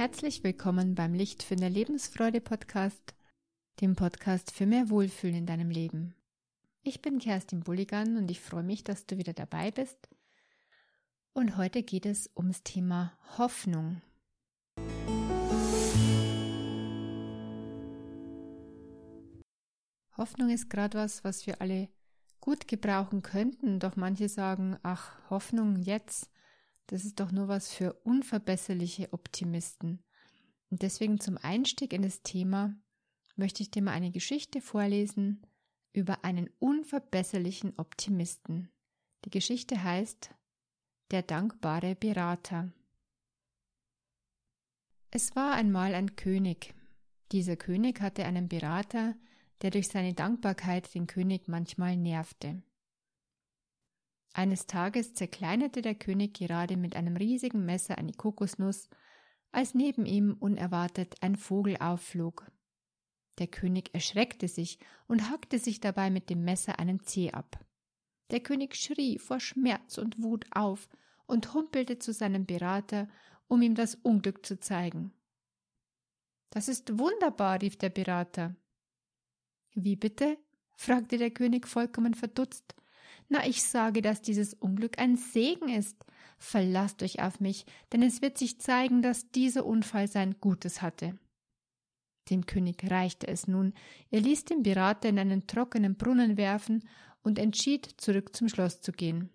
Herzlich willkommen beim Licht für eine Lebensfreude Podcast, dem Podcast für mehr Wohlfühlen in deinem Leben. Ich bin Kerstin Bulligan und ich freue mich, dass du wieder dabei bist. Und heute geht es ums Thema Hoffnung. Hoffnung ist gerade was, was wir alle gut gebrauchen könnten, doch manche sagen, ach, Hoffnung jetzt, das ist doch nur was für unverbesserliche Optimisten. Und deswegen zum Einstieg in das Thema möchte ich dir mal eine Geschichte vorlesen über einen unverbesserlichen Optimisten. Die Geschichte heißt Der dankbare Berater. Es war einmal ein König. Dieser König hatte einen Berater, der durch seine Dankbarkeit den König manchmal nervte. Eines Tages zerkleinerte der König gerade mit einem riesigen Messer eine Kokosnuss, als neben ihm unerwartet ein Vogel aufflog. Der König erschreckte sich und hackte sich dabei mit dem Messer einen Zeh ab. Der König schrie vor Schmerz und Wut auf und humpelte zu seinem Berater, um ihm das Unglück zu zeigen. Das ist wunderbar, rief der Berater. Wie bitte? fragte der König vollkommen verdutzt. Na, ich sage, dass dieses Unglück ein Segen ist. Verlasst euch auf mich, denn es wird sich zeigen, dass dieser Unfall sein Gutes hatte. Dem König reichte es nun, er ließ den Berater in einen trockenen Brunnen werfen und entschied, zurück zum Schloss zu gehen.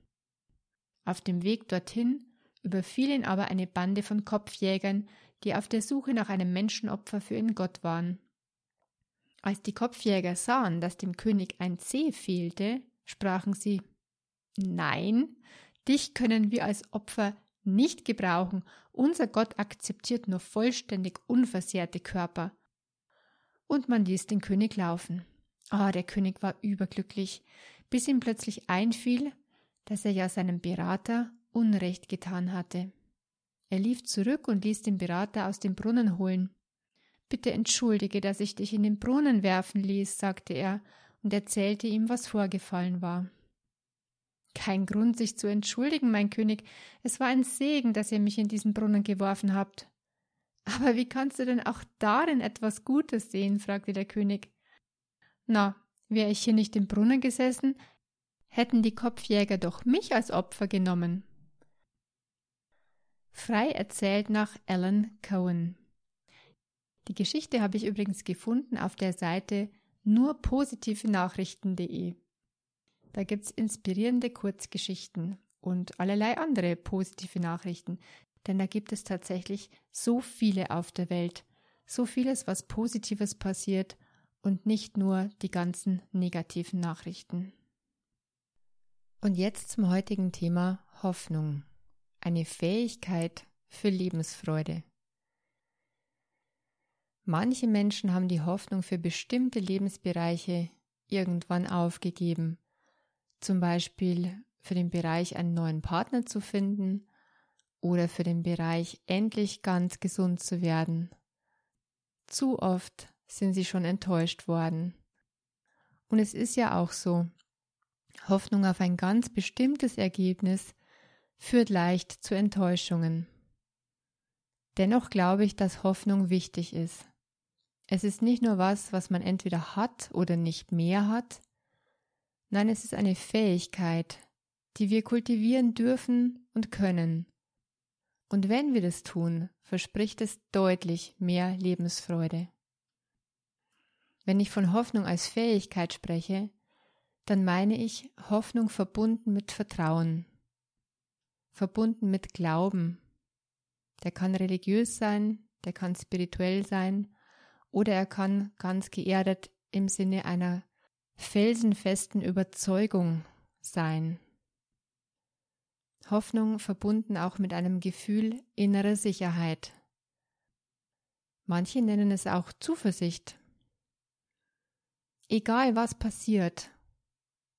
Auf dem Weg dorthin überfiel ihn aber eine Bande von Kopfjägern, die auf der Suche nach einem Menschenopfer für ihren Gott waren. Als die Kopfjäger sahen, dass dem König ein Zeh fehlte, sprachen sie Nein, dich können wir als Opfer nicht gebrauchen, unser Gott akzeptiert nur vollständig unversehrte Körper. Und man ließ den König laufen. Ah, der König war überglücklich, bis ihm plötzlich einfiel, dass er ja seinem Berater Unrecht getan hatte. Er lief zurück und ließ den Berater aus dem Brunnen holen. Bitte entschuldige, dass ich dich in den Brunnen werfen ließ, sagte er und erzählte ihm, was vorgefallen war. Kein Grund, sich zu entschuldigen, mein König. Es war ein Segen, dass ihr mich in diesen Brunnen geworfen habt. Aber wie kannst du denn auch darin etwas Gutes sehen? fragte der König. Na, wäre ich hier nicht im Brunnen gesessen, hätten die Kopfjäger doch mich als Opfer genommen. Frei erzählt nach Alan Cohen. Die Geschichte habe ich übrigens gefunden auf der Seite nur positive Nachrichten.de. Da gibt's inspirierende Kurzgeschichten und allerlei andere positive Nachrichten, denn da gibt es tatsächlich so viele auf der Welt, so vieles, was Positives passiert und nicht nur die ganzen negativen Nachrichten. Und jetzt zum heutigen Thema Hoffnung, eine Fähigkeit für Lebensfreude. Manche Menschen haben die Hoffnung für bestimmte Lebensbereiche irgendwann aufgegeben, zum Beispiel für den Bereich einen neuen Partner zu finden oder für den Bereich endlich ganz gesund zu werden. Zu oft sind sie schon enttäuscht worden. Und es ist ja auch so, Hoffnung auf ein ganz bestimmtes Ergebnis führt leicht zu Enttäuschungen. Dennoch glaube ich, dass Hoffnung wichtig ist. Es ist nicht nur was, was man entweder hat oder nicht mehr hat. Nein, es ist eine Fähigkeit, die wir kultivieren dürfen und können. Und wenn wir das tun, verspricht es deutlich mehr Lebensfreude. Wenn ich von Hoffnung als Fähigkeit spreche, dann meine ich Hoffnung verbunden mit Vertrauen, verbunden mit Glauben. Der kann religiös sein, der kann spirituell sein, oder er kann ganz geerdet im Sinne einer felsenfesten Überzeugung sein. Hoffnung verbunden auch mit einem Gefühl innerer Sicherheit. Manche nennen es auch Zuversicht. Egal was passiert,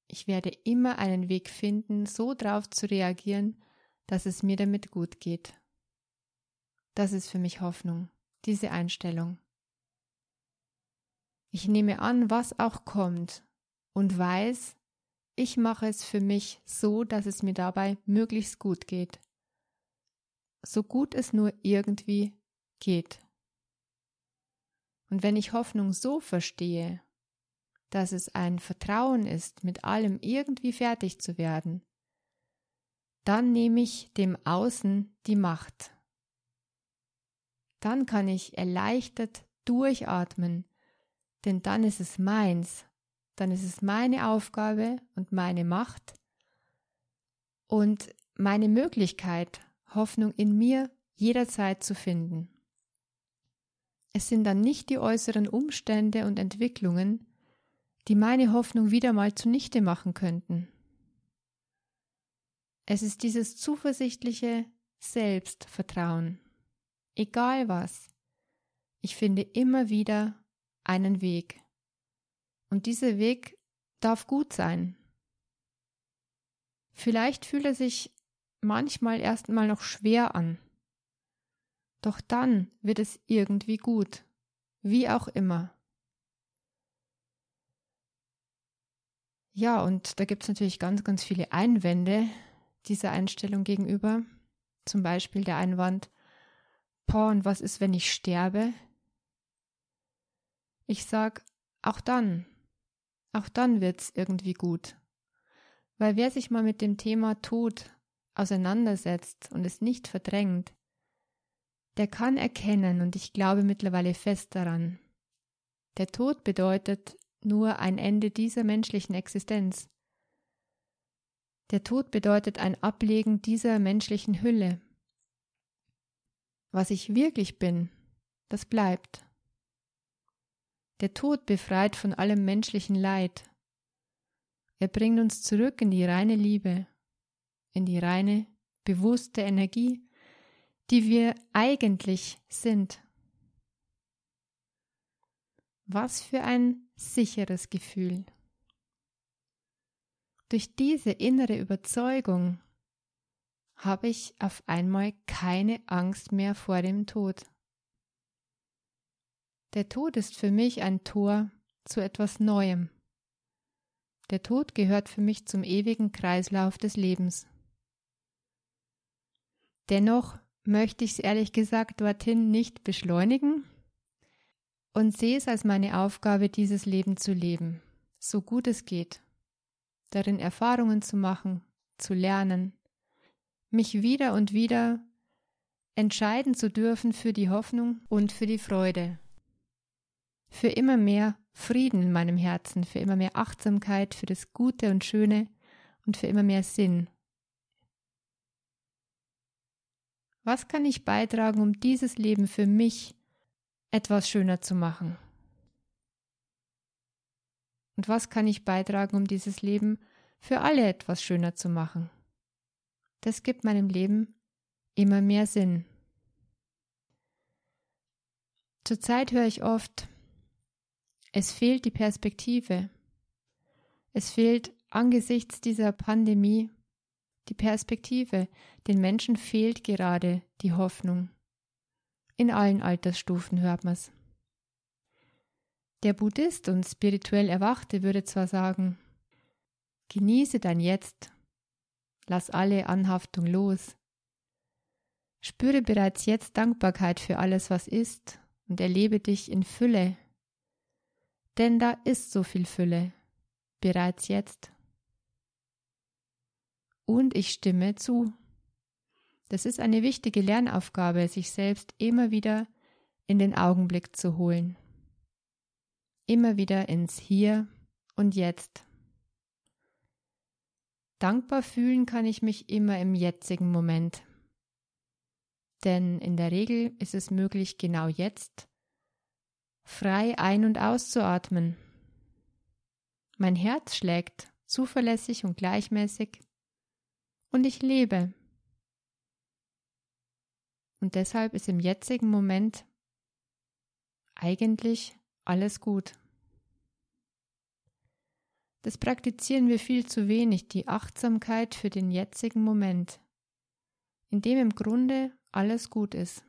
ich werde immer einen Weg finden, so drauf zu reagieren, dass es mir damit gut geht. Das ist für mich Hoffnung, diese Einstellung. Ich nehme an, was auch kommt und weiß, ich mache es für mich so, dass es mir dabei möglichst gut geht. So gut es nur irgendwie geht. Und wenn ich Hoffnung so verstehe, dass es ein Vertrauen ist, mit allem irgendwie fertig zu werden, dann nehme ich dem Außen die Macht. Dann kann ich erleichtert durchatmen, denn dann ist es meins, dann ist es meine Aufgabe und meine Macht und meine Möglichkeit, Hoffnung in mir jederzeit zu finden. Es sind dann nicht die äußeren Umstände und Entwicklungen, die meine Hoffnung wieder mal zunichte machen könnten. Es ist dieses zuversichtliche Selbstvertrauen. Egal was, ich finde immer wieder einen Weg. Und dieser Weg darf gut sein. Vielleicht fühlt er sich manchmal erst mal noch schwer an. Doch dann wird es irgendwie gut, wie auch immer. Ja, und da gibt es natürlich ganz, ganz viele Einwände dieser Einstellung gegenüber. Zum Beispiel der Einwand, boah, und was ist, wenn ich sterbe? Ich sag, auch dann, auch dann wird's irgendwie gut. Weil wer sich mal mit dem Thema Tod auseinandersetzt und es nicht verdrängt, der kann erkennen, und ich glaube mittlerweile fest daran, der Tod bedeutet nur ein Ende dieser menschlichen Existenz. Der Tod bedeutet ein Ablegen dieser menschlichen Hülle. Was ich wirklich bin, das bleibt. Der Tod befreit von allem menschlichen Leid. Er bringt uns zurück in die reine Liebe, in die reine, bewusste Energie, die wir eigentlich sind. Was für ein sicheres Gefühl. Durch diese innere Überzeugung habe ich auf einmal keine Angst mehr vor dem Tod. Der Tod ist für mich ein Tor zu etwas Neuem. Der Tod gehört für mich zum ewigen Kreislauf des Lebens. Dennoch möchte ich es ehrlich gesagt dorthin nicht beschleunigen und sehe es als meine Aufgabe, dieses Leben zu leben, so gut es geht, darin Erfahrungen zu machen, zu lernen, mich wieder und wieder entscheiden zu dürfen für die Hoffnung und für die Freude, für immer mehr Frieden in meinem Herzen, für immer mehr Achtsamkeit, für das Gute und Schöne und für immer mehr Sinn Was kann ich beitragen, um dieses Leben für mich etwas schöner zu machen? Und was kann ich beitragen, um dieses Leben für alle etwas schöner zu machen? Das gibt meinem Leben immer mehr Sinn. Zurzeit höre ich oft, es fehlt die Perspektive. Es fehlt angesichts dieser Pandemie die Perspektive, den Menschen fehlt gerade die Hoffnung. In allen Altersstufen hört man's. Der Buddhist und spirituell Erwachte würde zwar sagen, genieße dein Jetzt, lass alle Anhaftung los, spüre bereits jetzt Dankbarkeit für alles, was ist, und erlebe dich in Fülle, denn da ist so viel Fülle, bereits jetzt und ich stimme zu. Das ist eine wichtige Lernaufgabe, sich selbst immer wieder in den Augenblick zu holen. Immer wieder ins Hier und Jetzt. Dankbar fühlen kann ich mich immer im jetzigen Moment. Denn in der Regel ist es möglich, genau jetzt frei ein- und auszuatmen. Mein Herz schlägt zuverlässig und gleichmäßig und ich lebe. Und deshalb ist im jetzigen Moment eigentlich alles gut. Das praktizieren wir viel zu wenig, die Achtsamkeit für den jetzigen Moment, in dem im Grunde alles gut ist.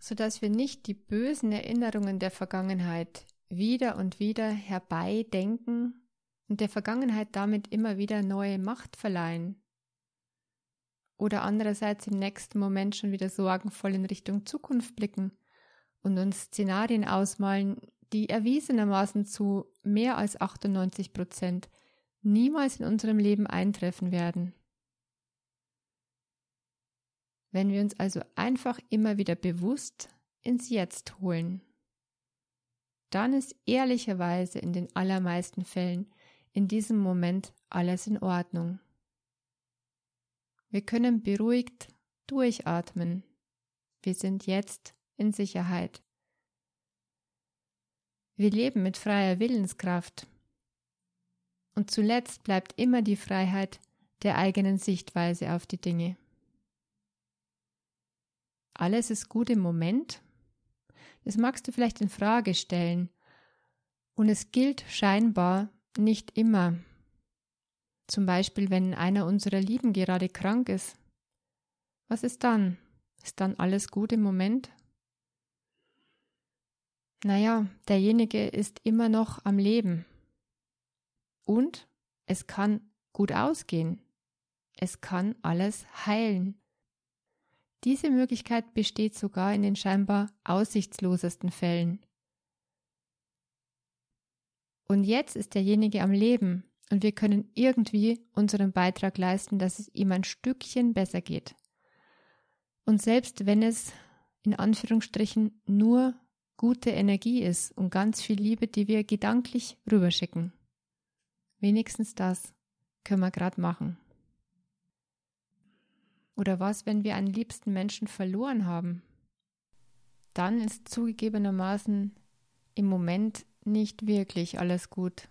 Sodass wir nicht die bösen Erinnerungen der Vergangenheit wieder und wieder herbeidenken und der Vergangenheit damit immer wieder neue Macht verleihen oder andererseits im nächsten Moment schon wieder sorgenvoll in Richtung Zukunft blicken und uns Szenarien ausmalen, die erwiesenermaßen zu mehr als 98 Prozent niemals in unserem Leben eintreffen werden. Wenn wir uns also einfach immer wieder bewusst ins Jetzt holen, dann ist ehrlicherweise in den allermeisten Fällen in diesem Moment alles in Ordnung. Wir können beruhigt durchatmen. Wir sind jetzt in Sicherheit. Wir leben mit freier Willenskraft. Und zuletzt bleibt immer die Freiheit der eigenen Sichtweise auf die Dinge. Alles ist gut im Moment. Das magst du vielleicht in Frage stellen. Und es gilt scheinbar nicht immer. Zum Beispiel, wenn einer unserer Lieben gerade krank ist. Was ist dann? Ist dann alles gut im Moment? Naja, derjenige ist immer noch am Leben. Und es kann gut ausgehen. Es kann alles heilen. Diese Möglichkeit besteht sogar in den scheinbar aussichtslosesten Fällen. Und jetzt ist derjenige am Leben und wir können irgendwie unseren Beitrag leisten, dass es ihm ein Stückchen besser geht. Und selbst wenn es in Anführungsstrichen nur gute Energie ist und ganz viel Liebe, die wir gedanklich rüberschicken. Wenigstens das können wir gerade machen. Oder was, wenn wir einen liebsten Menschen verloren haben? Dann ist zugegebenermaßen im Moment nicht wirklich alles gut.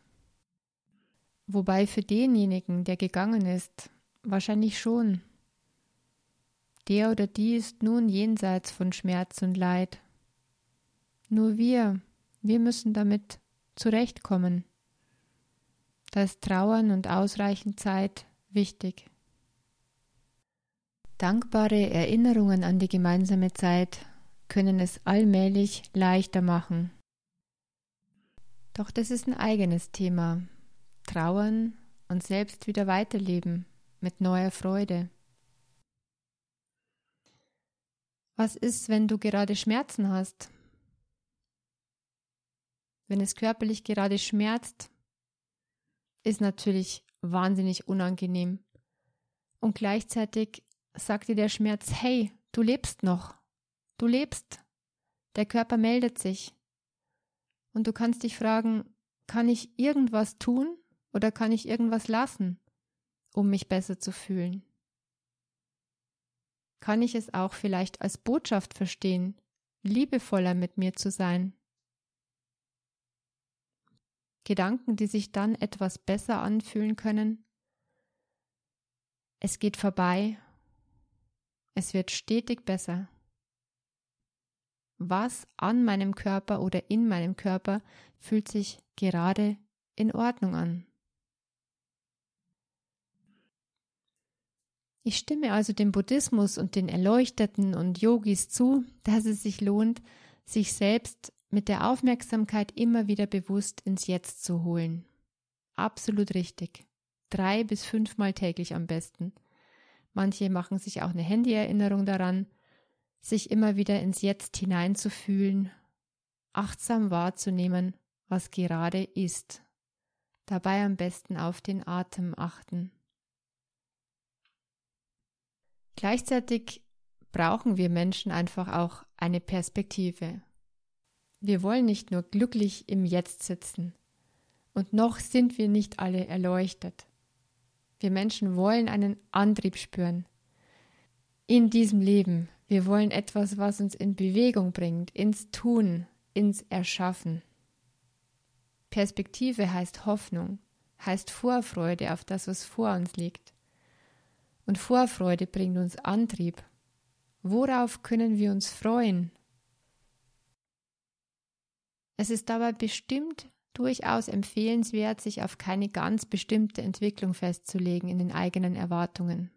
Wobei für denjenigen, der gegangen ist, wahrscheinlich schon. Der oder die ist nun jenseits von Schmerz und Leid. Nur wir, wir müssen damit zurechtkommen. Da ist Trauern und ausreichend Zeit wichtig. Dankbare Erinnerungen an die gemeinsame Zeit können es allmählich leichter machen. Doch das ist ein eigenes Thema, trauern und selbst wieder weiterleben mit neuer Freude. Was ist, wenn du gerade Schmerzen hast? Wenn es körperlich gerade schmerzt, ist natürlich wahnsinnig unangenehm. Und gleichzeitig sagt dir der Schmerz, hey, du lebst noch, du lebst, der Körper meldet sich. Und du kannst dich fragen, kann ich irgendwas tun, oder kann ich irgendwas lassen, um mich besser zu fühlen? Kann ich es auch vielleicht als Botschaft verstehen, liebevoller mit mir zu sein? Gedanken, die sich dann etwas besser anfühlen können. Es geht vorbei. Es wird stetig besser. Was an meinem Körper oder in meinem Körper fühlt sich gerade in Ordnung an? Ich stimme also dem Buddhismus und den Erleuchteten und Yogis zu, dass es sich lohnt, sich selbst mit der Aufmerksamkeit immer wieder bewusst ins Jetzt zu holen. Absolut richtig. Drei bis fünfmal täglich am besten. Manche machen sich auch eine Handyerinnerung daran, sich immer wieder ins Jetzt hineinzufühlen, achtsam wahrzunehmen, was gerade ist. Dabei am besten auf den Atem achten. Gleichzeitig brauchen wir Menschen einfach auch eine Perspektive. Wir wollen nicht nur glücklich im Jetzt sitzen. Und noch sind wir nicht alle erleuchtet. Wir Menschen wollen einen Antrieb spüren. In diesem Leben. Wir wollen etwas, was uns in Bewegung bringt, ins Tun, ins Erschaffen. Perspektive heißt Hoffnung, heißt Vorfreude auf das, was vor uns liegt. Und Vorfreude bringt uns Antrieb. Worauf können wir uns freuen? Es ist dabei bestimmt durchaus empfehlenswert, sich auf keine ganz bestimmte Entwicklung festzulegen in den eigenen Erwartungen.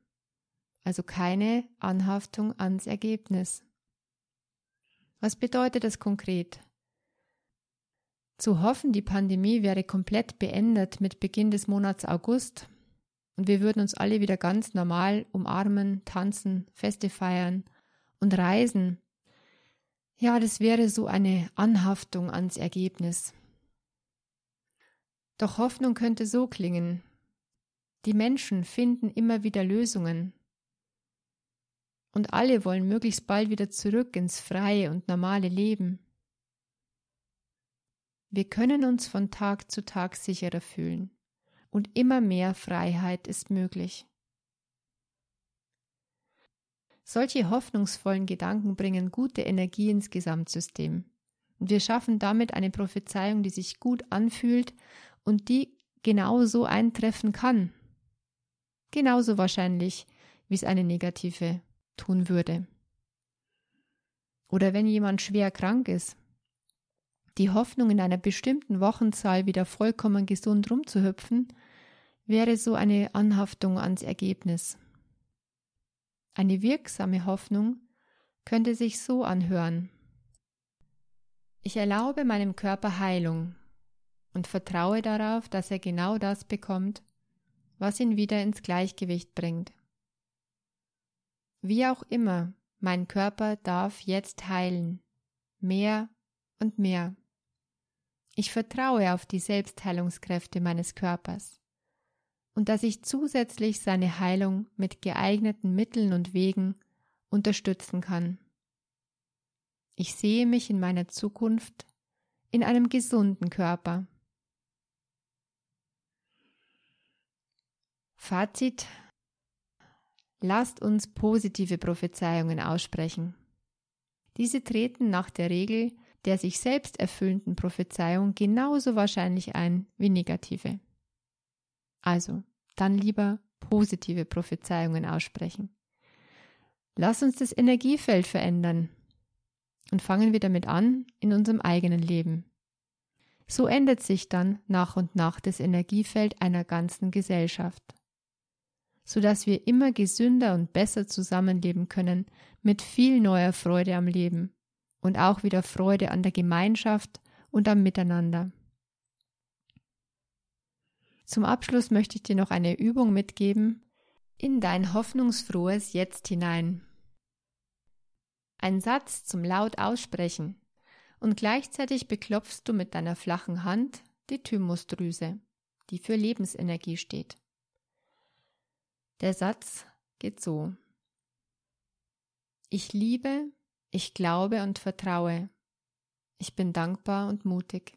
Also keine Anhaftung ans Ergebnis. Was bedeutet das konkret? Zu hoffen, die Pandemie wäre komplett beendet mit Beginn des Monats August, und wir würden uns alle wieder ganz normal umarmen, tanzen, Feste feiern und reisen. Ja, das wäre so eine Anhaftung ans Ergebnis. Doch Hoffnung könnte so klingen. Die Menschen finden immer wieder Lösungen. Und alle wollen möglichst bald wieder zurück ins freie und normale Leben. Wir können uns von Tag zu Tag sicherer fühlen und immer mehr Freiheit ist möglich. Solche hoffnungsvollen Gedanken bringen gute Energie ins Gesamtsystem. Und wir schaffen damit eine Prophezeiung, die sich gut anfühlt und die genauso eintreffen kann. Genauso wahrscheinlich, wie es eine negative tun würde. Oder wenn jemand schwer krank ist, die Hoffnung, in einer bestimmten Wochenzahl wieder vollkommen gesund rumzuhüpfen, wäre so eine Anhaftung ans Ergebnis. Eine wirksame Hoffnung könnte sich so anhören. Ich erlaube meinem Körper Heilung und vertraue darauf, dass er genau das bekommt, was ihn wieder ins Gleichgewicht bringt. Wie auch immer, mein Körper darf jetzt heilen, mehr und mehr. Ich vertraue auf die Selbstheilungskräfte meines Körpers und dass ich zusätzlich seine Heilung mit geeigneten Mitteln und Wegen unterstützen kann. Ich sehe mich in meiner Zukunft in einem gesunden Körper. Fazit Lasst uns positive Prophezeiungen aussprechen. Diese treten nach der Regel der sich selbst erfüllenden Prophezeiung genauso wahrscheinlich ein wie negative. Also, dann lieber positive Prophezeiungen aussprechen. Lass uns das Energiefeld verändern und fangen wir damit an in unserem eigenen Leben. So ändert sich dann nach und nach das Energiefeld einer ganzen Gesellschaft, sodass wir immer gesünder und besser zusammenleben können mit viel neuer Freude am Leben und auch wieder Freude an der Gemeinschaft und am Miteinander. Zum Abschluss möchte ich dir noch eine Übung mitgeben in dein hoffnungsfrohes Jetzt hinein. Ein Satz zum laut aussprechen und gleichzeitig beklopfst du mit deiner flachen Hand die Thymusdrüse, die für Lebensenergie steht. Der Satz geht so. Ich liebe, ich glaube und vertraue. Ich bin dankbar und mutig.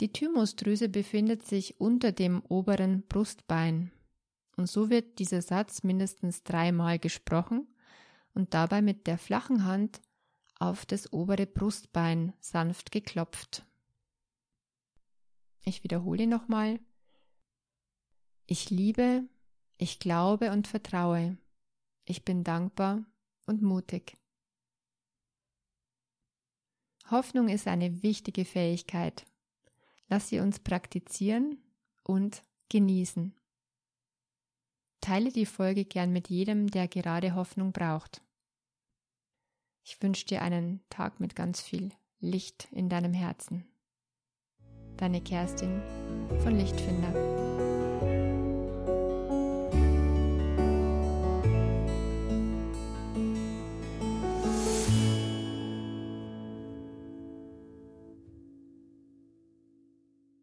Die Thymusdrüse befindet sich unter dem oberen Brustbein und so wird dieser Satz mindestens dreimal gesprochen und dabei mit der flachen Hand auf das obere Brustbein sanft geklopft. Ich wiederhole nochmal. Ich liebe, ich glaube und vertraue. Ich bin dankbar und mutig. Hoffnung ist eine wichtige Fähigkeit. Lass sie uns praktizieren und genießen. Teile die Folge gern mit jedem, der gerade Hoffnung braucht. Ich wünsche dir einen Tag mit ganz viel Licht in deinem Herzen. Deine Kerstin von Lichtfinder.